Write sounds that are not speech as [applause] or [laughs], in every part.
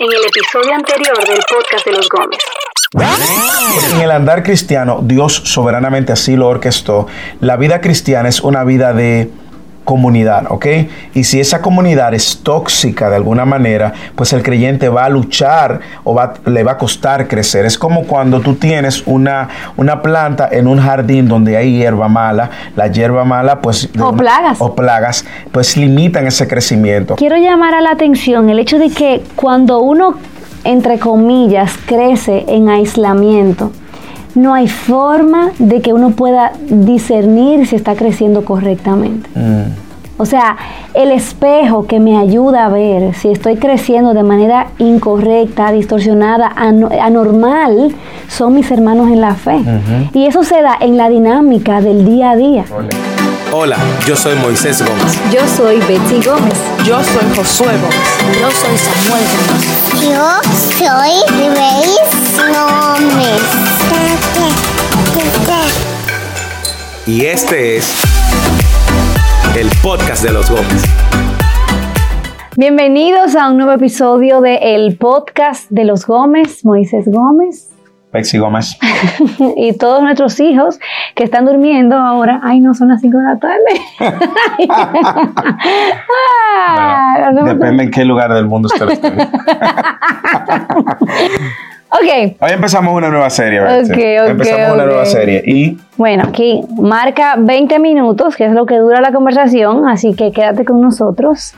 en el episodio anterior del podcast de los Gómez. En el andar cristiano, Dios soberanamente así lo orquestó. La vida cristiana es una vida de comunidad, ¿ok? Y si esa comunidad es tóxica de alguna manera, pues el creyente va a luchar o va, le va a costar crecer. Es como cuando tú tienes una, una planta en un jardín donde hay hierba mala, la hierba mala, pues... O plagas. O plagas, pues limitan ese crecimiento. Quiero llamar a la atención el hecho de que cuando uno, entre comillas, crece en aislamiento, no hay forma de que uno pueda discernir si está creciendo correctamente. O sea, el espejo que me ayuda a ver si estoy creciendo de manera incorrecta, distorsionada, anormal, son mis hermanos en la fe. Y eso se da en la dinámica del día a día. Hola, yo soy Moisés Gómez. Yo soy Betsy Gómez. Yo soy Josué Gómez. Yo soy Samuel Gómez. Yo soy Grace Gómez. Y este es el podcast de los Gómez. Bienvenidos a un nuevo episodio de el podcast de los Gómez, Moisés Gómez. Pexi Gómez. [laughs] y todos nuestros hijos que están durmiendo ahora. Ay, no, son las 5 de la tarde. [laughs] [laughs] ah, depende en qué lugar del mundo usted esté. Ok. Hoy empezamos una nueva serie, ¿verdad? Okay, okay, empezamos una nueva serie y... Bueno, aquí marca 20 minutos, que es lo que dura la conversación, así que quédate con nosotros.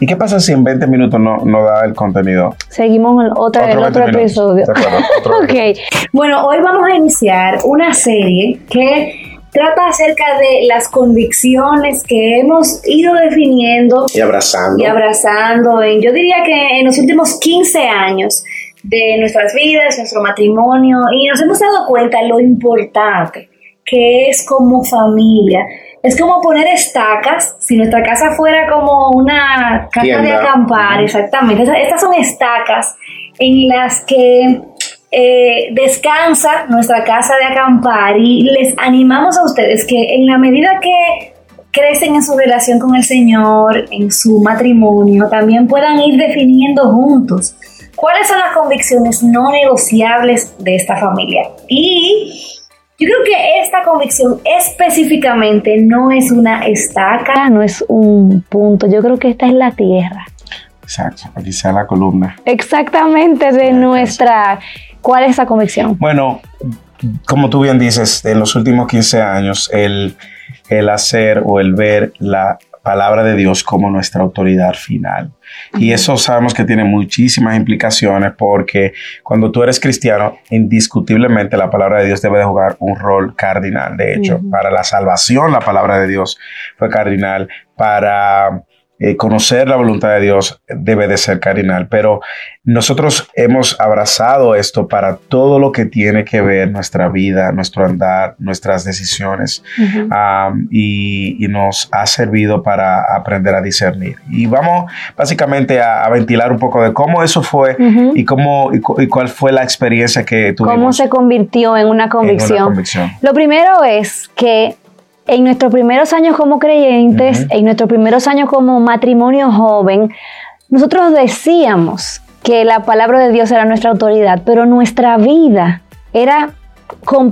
¿Y qué pasa si en 20 minutos no, no da el contenido? Seguimos en otra, el otro episodio. [laughs] ok. Bueno, hoy vamos a iniciar una serie que trata acerca de las convicciones que hemos ido definiendo y abrazando. Y abrazando en, yo diría que en los últimos 15 años de nuestras vidas, nuestro matrimonio, y nos hemos dado cuenta lo importante que es como familia. Es como poner estacas, si nuestra casa fuera como una casa de acampar, exactamente. Estas son estacas en las que eh, descansa nuestra casa de acampar y les animamos a ustedes que en la medida que crecen en su relación con el Señor, en su matrimonio, también puedan ir definiendo juntos ¿Cuáles son las convicciones no negociables de esta familia? Y yo creo que esta convicción específicamente no es una estaca, no es un punto, yo creo que esta es la tierra. Exacto, aquí sea la columna. Exactamente, de nuestra... ¿Cuál es esa convicción? Bueno, como tú bien dices, en los últimos 15 años, el, el hacer o el ver la palabra de Dios como nuestra autoridad final. Y eso sabemos que tiene muchísimas implicaciones porque cuando tú eres cristiano, indiscutiblemente la palabra de Dios debe de jugar un rol cardinal. De hecho, para la salvación la palabra de Dios fue cardinal. Para eh, conocer la voluntad de Dios debe de ser cardinal, pero nosotros hemos abrazado esto para todo lo que tiene que ver nuestra vida, nuestro andar, nuestras decisiones y, nos ha servido para aprender a discernir. Y vamos básicamente a, ventilar un poco de cómo eso fue y, cómo, y, cuál fue la experiencia que tuvimos. ¿Cómo se convirtió en una convicción? En una convicción. Lo primero es que en nuestros primeros años como creyentes, en nuestros primeros años como matrimonio joven, nosotros decíamos que la palabra de Dios era nuestra autoridad, pero nuestra vida era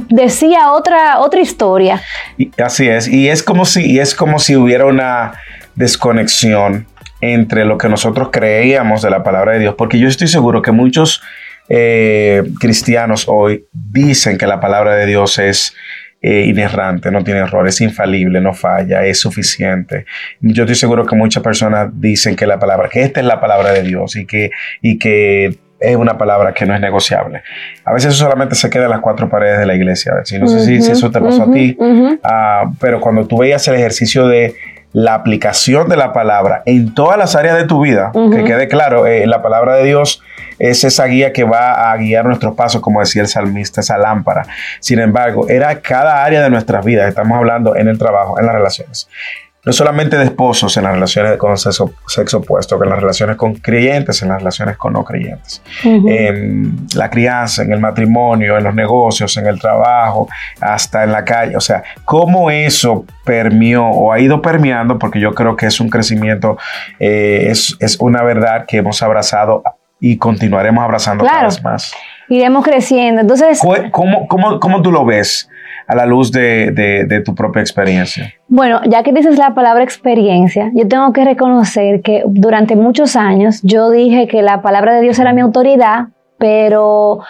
decía otra otra historia. Y así es, y es como si es como si hubiera una desconexión entre lo que nosotros creíamos de la palabra de Dios, porque yo estoy seguro que muchos eh, cristianos hoy dicen que la palabra de Dios es eh, inerrante, no tiene errores, es infalible, no falla, es suficiente. Yo estoy seguro que muchas personas dicen que la palabra, que esta es la palabra de Dios y que, y que es una palabra que no es negociable. A veces eso solamente se queda en las cuatro paredes de la iglesia. no sé si, eso te pasó a ti, ah, pero cuando tú veías el ejercicio de la aplicación de la palabra en todas las áreas de tu vida, que quede claro, eh, la palabra de Dios es esa guía que va a guiar nuestros pasos, como decía el salmista, esa lámpara. Sin embargo, era cada área de nuestras vidas, estamos hablando en el trabajo, en las relaciones no solamente de esposos en las relaciones con sexo, sexo opuesto, que en las relaciones con creyentes, en las relaciones con no creyentes, en la crianza, en el matrimonio, en los negocios, en el trabajo, hasta en la calle. O sea, cómo eso permeó o ha ido permeando, porque yo creo que es un crecimiento, eh, es, es una verdad que hemos abrazado y continuaremos abrazando cada Claro. vez más. Iremos creciendo. Entonces, ¿Cómo, cómo, cómo tú lo ves a la luz de, de- de tu propia experiencia? Bueno, ya que dices la palabra experiencia, yo tengo que reconocer que durante muchos años yo dije que la palabra de Dios era mi autoridad, pero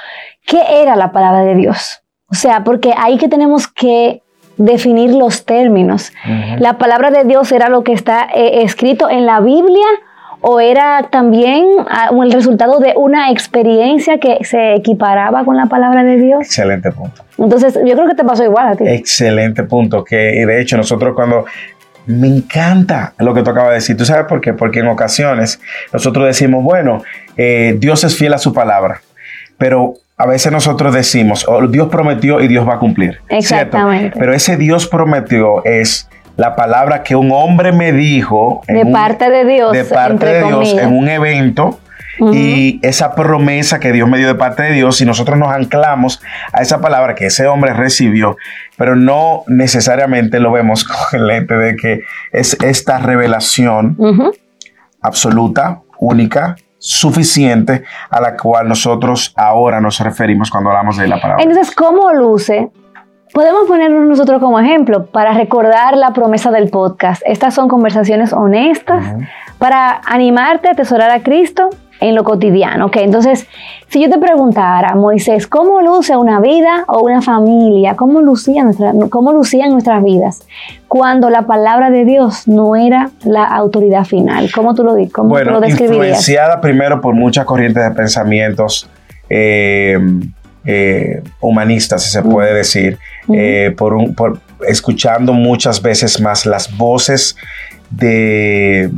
¿qué era la palabra de Dios? O sea, porque ahí que tenemos que definir los términos. ¿La palabra de Dios era lo que está eh, escrito en la Biblia o era también ah, el resultado de una experiencia que se equiparaba con la palabra de Dios? Excelente punto. Entonces, yo creo que te pasó igual a ti. Excelente punto. Que de hecho nosotros cuando... Me encanta lo que tú acabas de decir. ¿Tú sabes por qué? Porque en ocasiones nosotros decimos, bueno, eh, Dios es fiel a su palabra, pero a veces nosotros decimos, oh, Dios prometió y Dios va a cumplir. ¿cierto? Exactamente. Pero ese Dios prometió es la palabra que un hombre me dijo. De un- parte de Dios, De parte entre de Dios comillas. en un evento. Y esa promesa que Dios me dio de parte de Dios, si nosotros nos anclamos a esa palabra que ese hombre recibió, pero no necesariamente lo vemos [laughs] con el lente de que es esta revelación absoluta, única, suficiente, a la cual nosotros ahora nos referimos cuando hablamos de la palabra. Entonces, ¿cómo luce? Podemos ponerlo nosotros como ejemplo para recordar la promesa del podcast. Estas son conversaciones honestas para animarte a atesorar a Cristo en lo cotidiano. ¿ok? Entonces, si yo te preguntara, Moisés, ¿cómo luce una vida o una familia? ¿Cómo, lucía nuestra, ¿Cómo lucían nuestras vidas cuando la palabra de Dios no era la autoridad final? ¿Cómo tú lo, cómo tú bueno, lo describirías? influenciada primero por muchas corrientes de pensamientos eh, eh, humanistas, si se puede decir, eh, por, un- por escuchando muchas veces más las voces de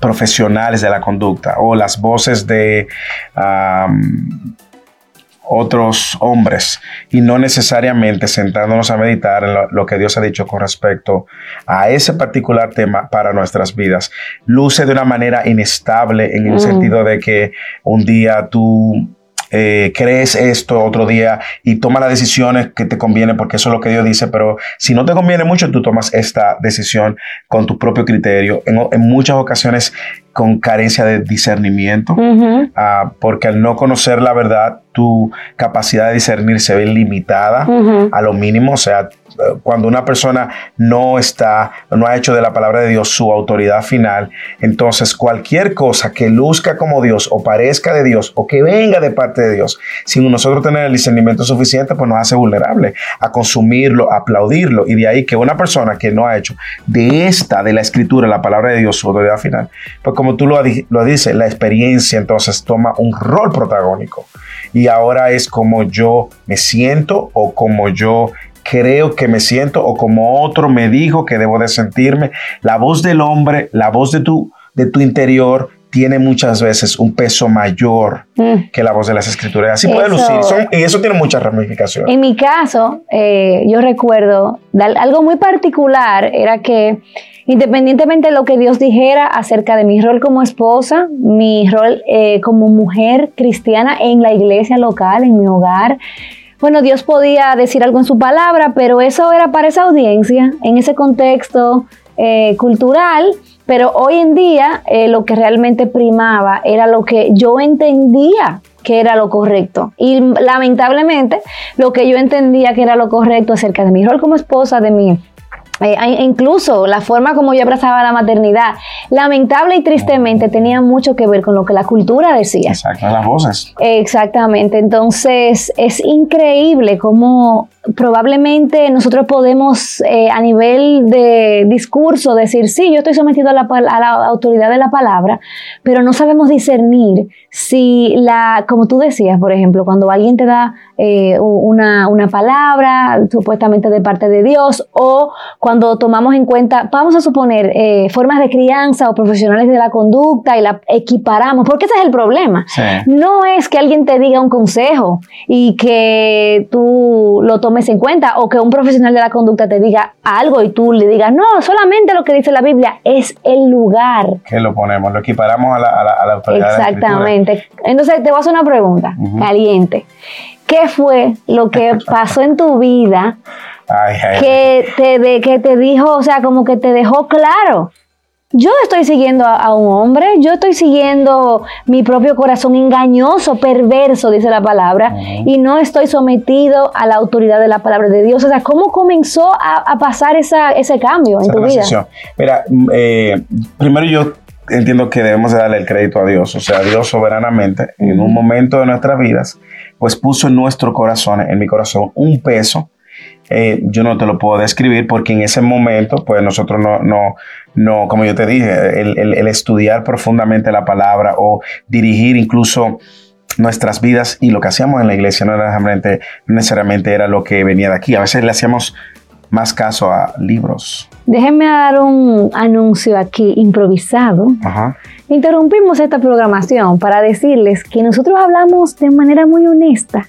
profesionales de la conducta o las voces de otros hombres y no necesariamente sentándonos a meditar en lo, lo que Dios ha dicho con respecto a ese particular tema para nuestras vidas. Luce de una manera inestable en el Mm. sentido de que un día tú eh, crees esto, otro día y toma las decisiones que te conviene porque eso es lo que Dios dice, pero si no te conviene mucho, tú tomas esta decisión con tu propio criterio, en, en muchas ocasiones con carencia de discernimiento. Ah, porque al no conocer la verdad, tu capacidad de discernir se ve limitada a lo mínimo. O sea, cuando una persona no está, no ha hecho de la palabra de Dios su autoridad final, entonces cualquier cosa que luzca como Dios o parezca de Dios o que venga de parte de Dios, sin nosotros tener el discernimiento suficiente, pues nos hace vulnerable a consumirlo, a aplaudirlo. Y de ahí que una persona que no ha hecho de esta, de la escritura, la palabra de Dios, su autoridad final, pues como tú lo, lo dices, la experiencia entonces toma un rol protagónico. Y ahora es como yo me siento o como yo creo que me siento o como otro me dijo que debo de sentirme. La voz del hombre, la voz de tu, de tu interior tiene muchas veces un peso mayor Mm. que la voz de las escrituras. Así puede Eso- lucir. Son- y eso tiene muchas ramificaciones. En mi caso, eh, yo recuerdo algo muy particular, era que independientemente de lo que Dios dijera acerca de mi rol como esposa, mi rol eh, como mujer cristiana en la iglesia local, en mi hogar, bueno, Dios podía decir algo en su palabra, pero eso era para esa audiencia, en ese contexto eh, cultural. Pero hoy en día eh, lo que realmente primaba era lo que yo entendía que era lo correcto. Y lamentablemente lo que yo entendía que era lo correcto acerca de mi rol como esposa, de mi eh, incluso la forma como yo abrazaba la maternidad, lamentable y tristemente tenía mucho que ver con lo que la cultura decía. Exacto, las voces. Exactamente, entonces es increíble cómo probablemente nosotros podemos eh, a nivel de discurso decir, sí, yo estoy sometido a la, a la autoridad de la palabra, pero no sabemos discernir si la, como tú decías, por ejemplo, cuando alguien te da eh, una, una palabra supuestamente de parte de Dios o cuando tomamos en cuenta, vamos a suponer, eh, formas de crianza o profesionales de la conducta y la equiparamos, porque ese es el problema. Sí. No es que alguien te diga un consejo y que tú lo tomes en cuenta o que un profesional de la conducta te diga algo y tú le digas, no, solamente lo que dice la Biblia es el lugar. Que lo ponemos, lo equiparamos a la, a la, a. Exactamente. Entonces te voy a hacer una pregunta caliente. ¿Qué fue lo que [laughs] pasó en tu vida Ay, ay, que te, de- que te dijo, o sea, como que te dejó claro yo estoy siguiendo a, a, un hombre, yo estoy siguiendo mi propio corazón engañoso, perverso, dice la palabra, uh -huh. y no estoy sometido a la autoridad de la palabra de Dios. O sea, ¿cómo comenzó a, a pasar esa, ese cambio en tu transición. vida? Mira, eh, primero yo entiendo que debemos de darle el crédito a Dios, o sea, Dios soberanamente, en un momento de nuestras vidas, pues puso en nuestro corazón, en mi corazón, un peso eh, yo no te lo puedo describir porque en ese momento, pues nosotros no, no, no como yo te dije, el, el, el, estudiar profundamente la palabra o dirigir incluso nuestras vidas y lo que hacíamos en la iglesia no, necesariamente, no necesariamente era lo que venía de aquí. A veces le hacíamos más caso a libros. Déjenme dar un anuncio aquí improvisado. Ajá. Interrumpimos esta programación para decirles que nosotros hablamos de manera muy honesta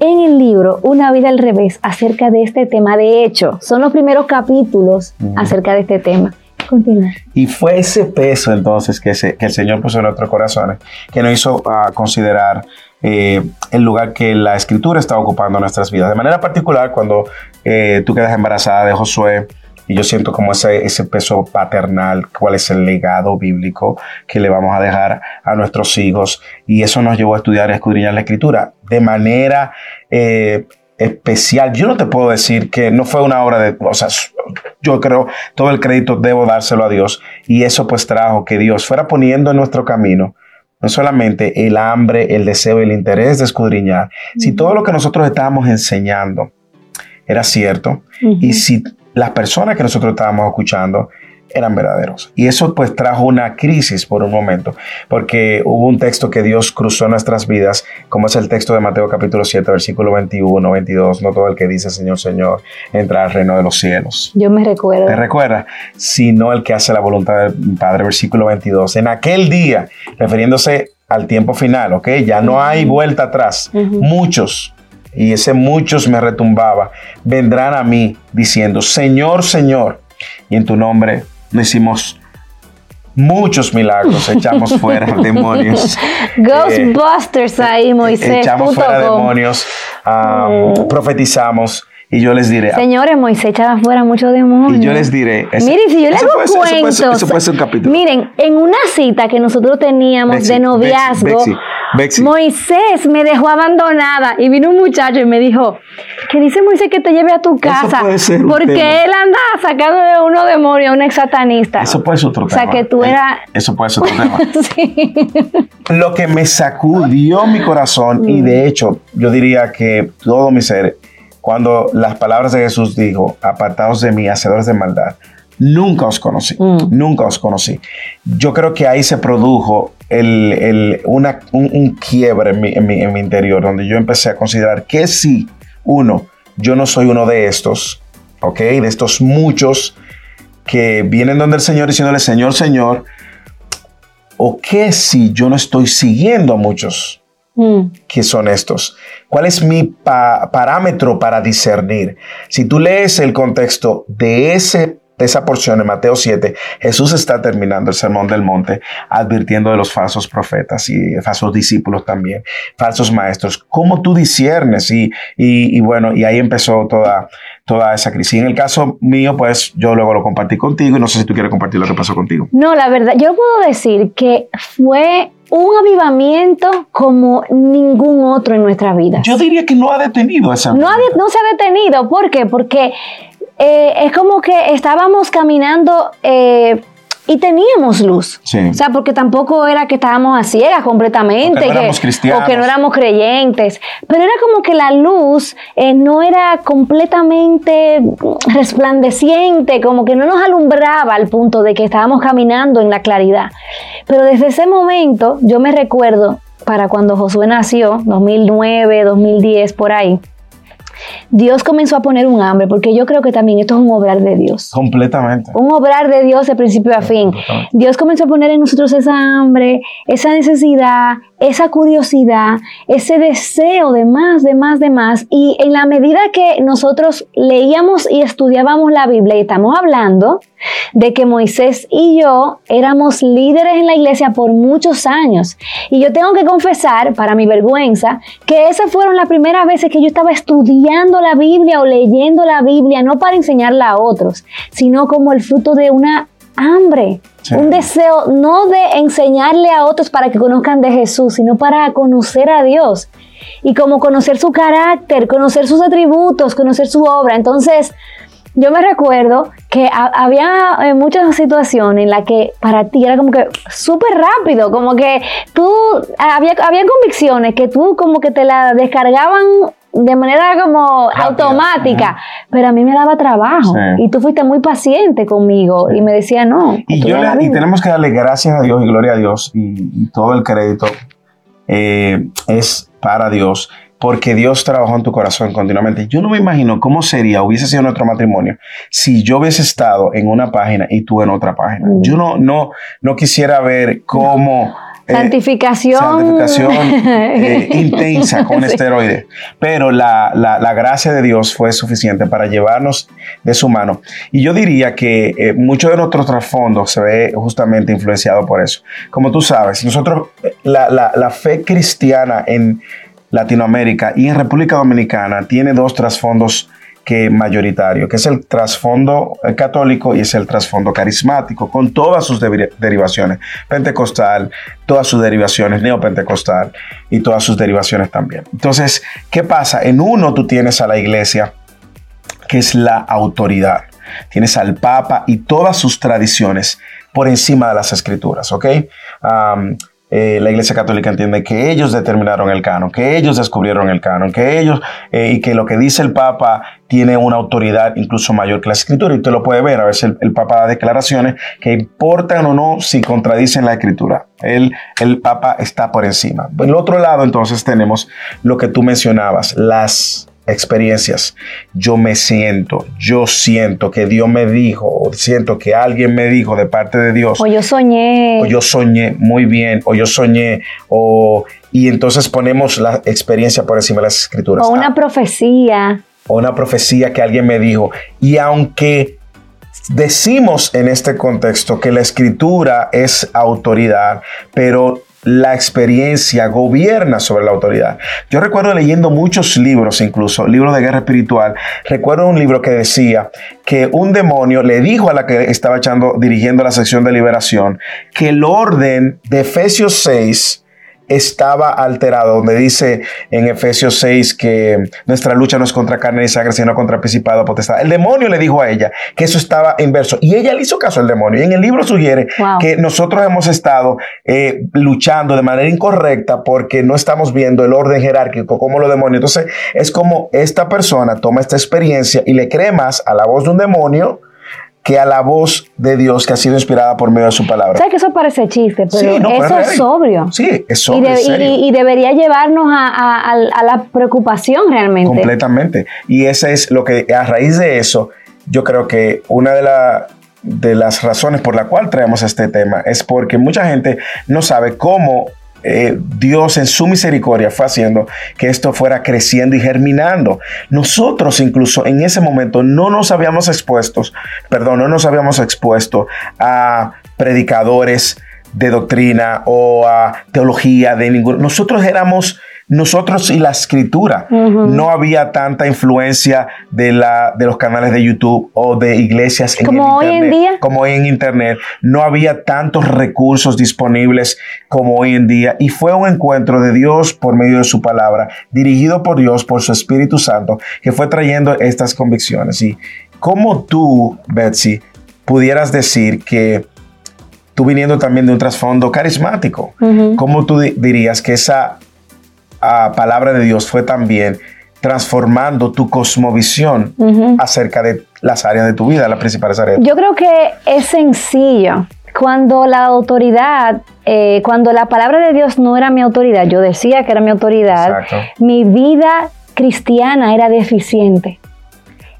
en el libro Una vida al revés acerca de este tema. De hecho, son los primeros capítulos acerca de este tema. Continúa. Y fue ese peso entonces que, se, que el Señor puso en nuestros corazones que nos hizo uh, considerar eh, el lugar que la escritura está ocupando en nuestras vidas. De manera particular, cuando eh, tú quedas embarazada de Josué, y yo siento como ese, ese peso paternal, cuál es el legado bíblico que le vamos a dejar a nuestros hijos. Y eso nos llevó a estudiar y a escudriñar la escritura de manera eh, especial. Yo no te puedo decir que no fue una obra de, o sea, yo creo todo el crédito debo dárselo a Dios. Y eso pues trajo que Dios fuera poniendo en nuestro camino no solamente el hambre, el deseo, el interés de escudriñar, uh -huh. si todo lo que nosotros estábamos enseñando era cierto uh -huh. y si las personas que nosotros estábamos escuchando eran verdaderos. Y eso pues trajo una crisis por un momento, porque hubo un texto que Dios cruzó en nuestras vidas, como es el texto de Mateo capítulo 7, versículo 21, 22, no todo el que dice Señor, Señor, entra al reino de los cielos. Yo me recuerdo. ¿Te recuerdas? Sino el que hace la voluntad del Padre, versículo 22. En aquel día, refiriéndose al tiempo final, ¿ok? Ya no hay vuelta atrás. Uh -huh. Muchos y ese muchos me retumbaba, vendrán a mí diciendo, Señor, Señor, y en tu nombre no hicimos muchos milagros, [laughs] echamos fuera [laughs] demonios. Ghostbusters eh, ahí, Moisés. Echamos fuera demonios, um, mm. profetizamos. Y yo les diré. Señores, Moisés echaba fuera muchos demonios. Y yo les diré. Ese, Miren, si yo les hago puede, cuentos. Eso puede, eso puede, ser un capítulo. Miren, en una cita que nosotros teníamos Bexi, de noviazgo, Bexi, Bexi. [gasps] Moisés me dejó abandonada y vino un muchacho y me dijo, que dice Moisés que te lleve a tu casa. porque tema. él anda sacando de uno demonio a un ex satanista. Eso puede ser otro tema. O sea, que tú eras. Eso puede ser otro [laughs] tema. sí. Lo que me sacudió mi corazón, mm. y de hecho, yo diría que todo mi ser cuando las palabras de Jesús dijo, apartados de mí, hacedores de maldad, nunca os conocí, mm. nunca os conocí. Yo creo que ahí se produjo el, el, una, un, un, quiebre en mi, en, mi, en mi interior, donde yo empecé a considerar que si, uno, yo no soy uno de estos, ¿ok? De estos muchos que vienen donde el Señor diciéndole, Señor, Señor, o que si yo no estoy siguiendo a muchos Mm. ¿Qué son estos? ¿Cuál es mi pa parámetro para discernir? Si tú lees el contexto de, ese, esa porción de Mateo 7, Jesús está terminando el sermón del monte, advirtiendo de los falsos profetas y falsos discípulos también, falsos maestros. ¿Cómo tú disiernes? Y, y, y bueno, y ahí empezó toda, toda esa crisis. Y en el caso mío, pues yo luego lo compartí contigo y no sé si tú quieres compartir lo que pasó contigo. No, la verdad, yo puedo decir que fue un avivamiento como ningún otro en nuestra vida. Yo diría que no ha detenido esa. No, ha de, no se ha detenido. ¿Por qué? Porque eh, es como que estábamos caminando eh, y teníamos luz. Sí. O sea, porque tampoco era que estábamos a ciegas completamente. O que no éramos cristianos. O que no éramos creyentes. Pero era como que la luz eh, no era completamente resplandeciente, como que no nos alumbraba al punto de que estábamos caminando en la claridad. Pero desde ese momento, yo me recuerdo, para cuando Josué nació, 2009, 2010, por ahí, Dios comenzó a poner un hambre, porque yo creo que también esto es un obrar de Dios. Completamente. Un obrar de Dios de principio a fin. Dios comenzó a poner en nosotros esa hambre, esa necesidad, esa curiosidad, ese deseo de más, de más, de más. Y en la medida que nosotros leíamos y estudiábamos la Biblia, y estamos hablando de que Moisés y yo éramos líderes en la iglesia por muchos años. Y yo tengo que confesar, para mi vergüenza, que esas fueron las primeras veces que yo estaba estudiando la Biblia o leyendo la Biblia, no para enseñarla a otros, sino como el fruto de una hambre Un deseo no de enseñarle a otros para que conozcan de Jesús, sino para conocer a Dios. Y como conocer su carácter, conocer sus atributos, conocer su obra. Entonces, yo me recuerdo que había eh, muchas situaciones en las que para ti era como que súper rápido, como que tú, había, había convicciones que tú como que te la descargaban de manera como automática, pero a mí me daba trabajo y tú fuiste muy paciente conmigo y me decía no. Y, yo y tenemos que darle gracias a Dios y gloria a Dios y, todo el crédito eh, es para Dios porque Dios trabajó en tu corazón continuamente. Yo no me imagino cómo sería, hubiese sido nuestro matrimonio, si yo hubiese estado en una página y tú en otra página. Mm. Yo no, no, no quisiera ver cómo... santificación, [laughs] eh, intensa con esteroides. Pero la, gracia de Dios fue suficiente para llevarnos de su mano. Y yo diría que eh, mucho de nuestro trasfondo se ve justamente influenciado por eso. Como tú sabes, nosotros, la, la fe cristiana en Latinoamérica y en República Dominicana tiene dos trasfondos que mayoritario, que es el trasfondo católico y es el trasfondo carismático, con todas sus derivaciones, pentecostal, todas sus derivaciones, neopentecostal y todas sus derivaciones también. Entonces, ¿qué pasa? En uno tú tienes a la iglesia, que es la autoridad. Tienes al Papa y todas sus tradiciones por encima de las escrituras, ¿ok? Eh, la Iglesia Católica entiende que ellos determinaron el canon, que ellos descubrieron el canon, que ellos, eh, y que lo que dice el Papa tiene una autoridad incluso mayor que la Escritura. Y usted lo puede ver, a veces el, Papa da declaraciones que importan o no si contradicen la Escritura. El, el Papa está por encima. En el otro lado, entonces, tenemos lo que tú mencionabas, las experiencias. Yo me siento, yo siento que Dios me dijo, o siento que alguien me dijo de parte de Dios. O yo soñé. O yo soñé muy bien, o yo soñé, o... Y entonces ponemos la experiencia por encima de las escrituras. O una profecía. O una profecía que alguien me dijo. Y aunque decimos en este contexto que la escritura es autoridad, pero la experiencia gobierna sobre la autoridad. Yo recuerdo leyendo muchos libros, incluso libros de guerra espiritual. Recuerdo un libro que decía que un demonio le dijo a la que estaba echando, dirigiendo la sección de liberación, que el orden de Efesios 6 estaba alterado, donde dice en Efesios 6 que nuestra lucha no es contra carne y sangre, sino contra principado potestad. El demonio le dijo a ella que eso estaba inverso y ella le hizo caso al demonio. Y en el libro sugiere que nosotros hemos estado eh, luchando de manera incorrecta porque no estamos viendo el orden jerárquico como los demonios. Entonces es como esta persona toma esta experiencia y le cree más a la voz de un demonio que a la voz de Dios que ha sido inspirada por medio de su palabra. ¿Sabes que eso parece chiste? Pero eso es sobrio. Sí, es sobrio. Y, debería llevarnos a, la preocupación realmente. Completamente. Y ese es lo que, a raíz de eso, yo creo que una de, de las razones por la cual traemos este tema es porque mucha gente no sabe cómo eh, Dios en su misericordia fue haciendo que esto fuera creciendo y germinando. Nosotros incluso en ese momento no nos habíamos expuesto, perdón, no nos habíamos expuesto a predicadores de doctrina o a teología de ningún. Nosotros éramos nosotros y la escritura. No había tanta influencia de, la, de los canales de YouTube o de iglesias en como hoy en día. Como hoy en Internet. No había tantos recursos disponibles como hoy en día. Y fue un encuentro de Dios por medio de su palabra, dirigido por Dios, por su Espíritu Santo, que fue trayendo estas convicciones. Y como tú, Betsy, pudieras decir que tú viniendo también de un trasfondo carismático, ¿cómo tú dirías que esa palabra de Dios fue también transformando tu cosmovisión acerca de las áreas de tu vida, las principales áreas. Yo creo que es sencillo. Cuando la autoridad, eh, cuando la palabra de Dios no era mi autoridad, yo decía que era mi autoridad, mi vida cristiana era deficiente.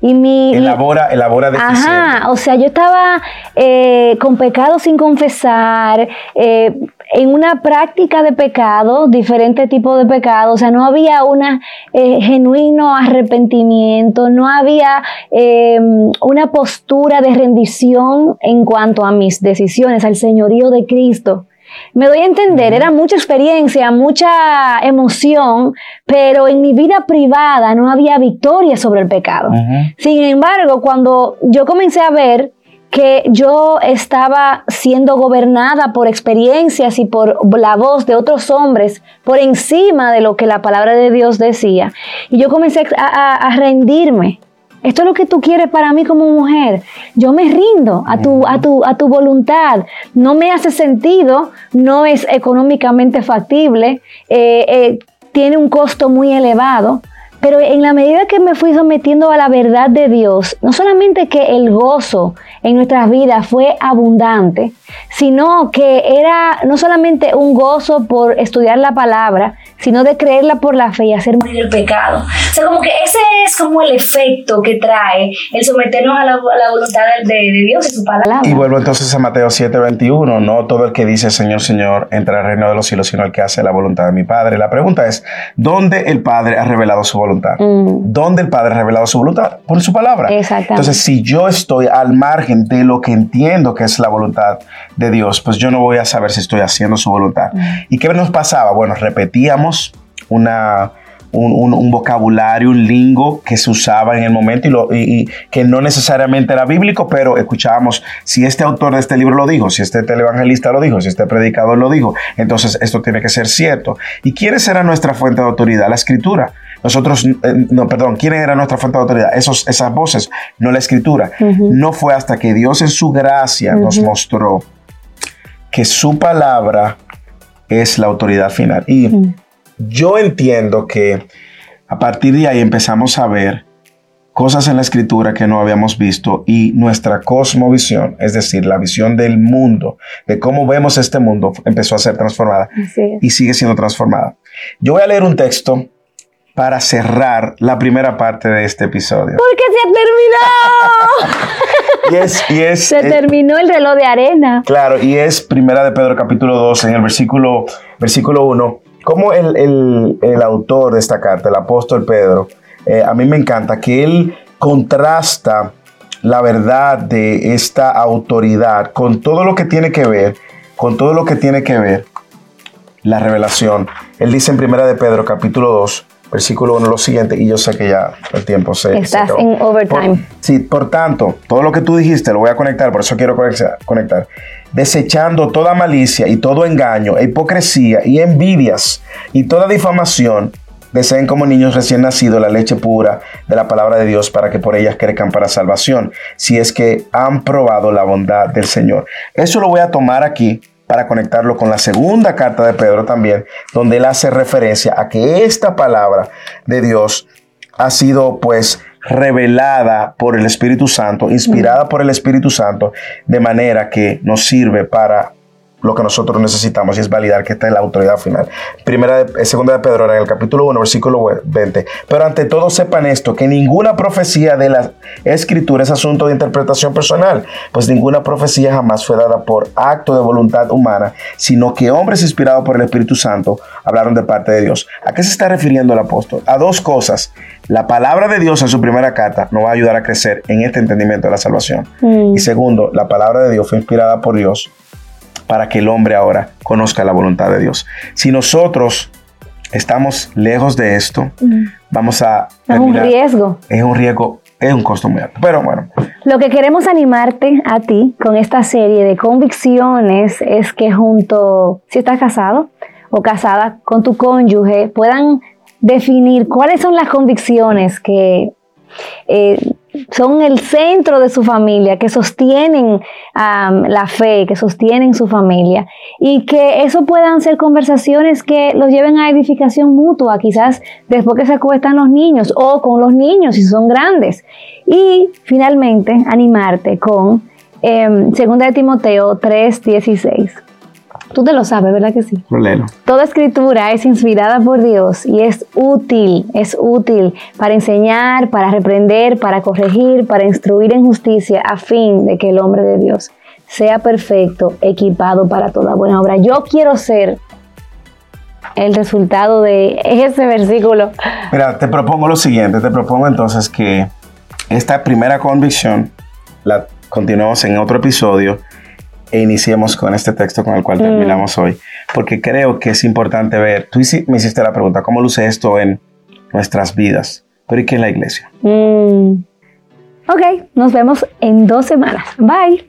Y mi, elabora, elabora deficiente. Ajá, o sea, yo estaba eh, con pecado sin confesar, eh, en una práctica de pecado, diferente tipo de pecado, o sea, no había un eh, genuino arrepentimiento, no había em, una postura de rendición en cuanto a mis decisiones, al señorío de Cristo. Me doy a entender, era mucha experiencia, mucha emoción, pero en mi vida privada no había victoria sobre el pecado. Sin embargo, cuando yo comencé a ver que yo estaba siendo gobernada por experiencias y por la voz de otros hombres por encima de lo que la palabra de Dios decía. Y yo comencé a, rendirme. Esto es lo que tú quieres para mí como mujer. Yo me rindo a tu, a tu, a tu voluntad. No me hace sentido, no es económicamente factible, eh, eh, tiene un costo muy elevado. Pero en la medida que me fui sometiendo a la verdad de Dios, no solamente que el gozo en nuestras vidas fue abundante, sino que era no solamente un gozo por estudiar la palabra, sino de creerla por la fe y hacer morir el pecado. O sea, como que ese es como el efecto que trae el someternos a la, a la voluntad de, de Dios y su palabra. Y vuelvo entonces a Mateo 7:21. No todo el que dice Señor, Señor entra al reino de los cielos, sino el que hace la voluntad de mi Padre. La pregunta es, ¿dónde el Padre ha revelado su voluntad? Mm. ¿Dónde el Padre ha revelado su voluntad? Por su palabra. Exactamente. Entonces, si yo estoy al margen de lo que entiendo que es la voluntad de Dios, pues yo no voy a saber si estoy haciendo su voluntad. ¿Y qué nos pasaba? Bueno, repetíamos una, un, un- un vocabulario, un lingo que se usaba en el momento y, lo- y- y que no necesariamente era bíblico, pero escuchábamos si este autor de este libro lo dijo, si este televangelista lo dijo, si este predicador lo dijo, entonces esto tiene que ser cierto. ¿Y quién era nuestra fuente de autoridad? La escritura. Nosotros, eh, no, perdón, ¿quién era nuestra fuente de autoridad? Esos, esas voces, no la escritura. No fue hasta que Dios en su gracia nos mostró que su palabra es la autoridad final. Y yo entiendo que a partir de ahí empezamos a ver cosas en la escritura que no habíamos visto y nuestra cosmovisión, es decir, la visión del mundo, de cómo vemos este mundo, empezó a ser transformada es. y sigue siendo transformada. Yo voy a leer un texto para cerrar la primera parte de este episodio. Porque se terminó. [laughs] Y es, y es, se eh, terminó el reloj de arena. Claro, y es Primera de Pedro capítulo 2, en el versículo, versículo 1, como el, el- el autor de esta carta, el apóstol Pedro, eh, a mí me encanta que él contrasta la verdad de esta autoridad con todo lo que tiene que ver, con todo lo que tiene que ver la revelación. Él dice en Primera de Pedro capítulo 2, versículo 1 lo siguiente, y yo sé que ya el tiempo se... se Estás acabó. en overtime. Por- sí, por tanto, todo lo que tú dijiste lo voy a conectar, por eso quiero conectar. conectar. Desechando toda malicia y todo engaño, e hipocresía y envidias y toda difamación, deseen como niños recién nacidos la leche pura de la palabra de Dios para que por ellas crezcan para salvación, si es que han probado la bondad del Señor. Eso lo voy a tomar aquí para conectarlo con la segunda carta de Pedro también, donde él hace referencia a que esta palabra de Dios ha sido pues revelada por el Espíritu Santo, inspirada por el Espíritu Santo, de manera que nos sirve para lo que nosotros necesitamos y es validar que esta es la autoridad final. Primera de, segunda de Pedro, en el capítulo 1, versículo 20. Pero ante todo sepan esto, que ninguna profecía de la escritura es asunto de interpretación personal, pues ninguna profecía jamás fue dada por acto de voluntad humana, sino que hombres inspirados por el Espíritu Santo hablaron de parte de Dios. ¿A qué se está refiriendo el apóstol? A dos cosas. La palabra de Dios en su primera carta nos va a ayudar a crecer en este entendimiento de la salvación. Mm. Y segundo, la palabra de Dios fue inspirada por Dios para que el hombre ahora conozca la voluntad de Dios. Si nosotros estamos lejos de esto, vamos a... Es un riesgo. Es un riesgo, es un costo muy alto. Pero bueno, Lo que queremos animarte a ti con esta serie de convicciones es que junto, si estás casado o casada con tu cónyuge, puedan definir cuáles son las convicciones que eh, son el centro de su familia, que sostienen la fe, que sostienen su familia y que eso puedan ser conversaciones que los lleven a edificación mutua, quizás después que se acuestan los niños o con los niños si son grandes. Y finalmente animarte con 2 de Timoteo 3:16. Tú te lo sabes, ¿verdad que sí? léelo. Toda escritura es inspirada por Dios y es útil, es útil para enseñar, para reprender, para corregir, para instruir en justicia, a fin de que el hombre de Dios sea perfecto, equipado para toda buena obra. Yo quiero ser el resultado de ese versículo. Mira, te propongo lo siguiente, te propongo entonces que esta primera convicción la continuemos en otro episodio e iniciemos con este texto con el cual terminamos hoy, porque creo que es importante ver, tú me hiciste la pregunta, ¿cómo luce esto en nuestras vidas? Pero ¿y qué en la iglesia? Mm, Ok, nos vemos en dos semanas. Bye.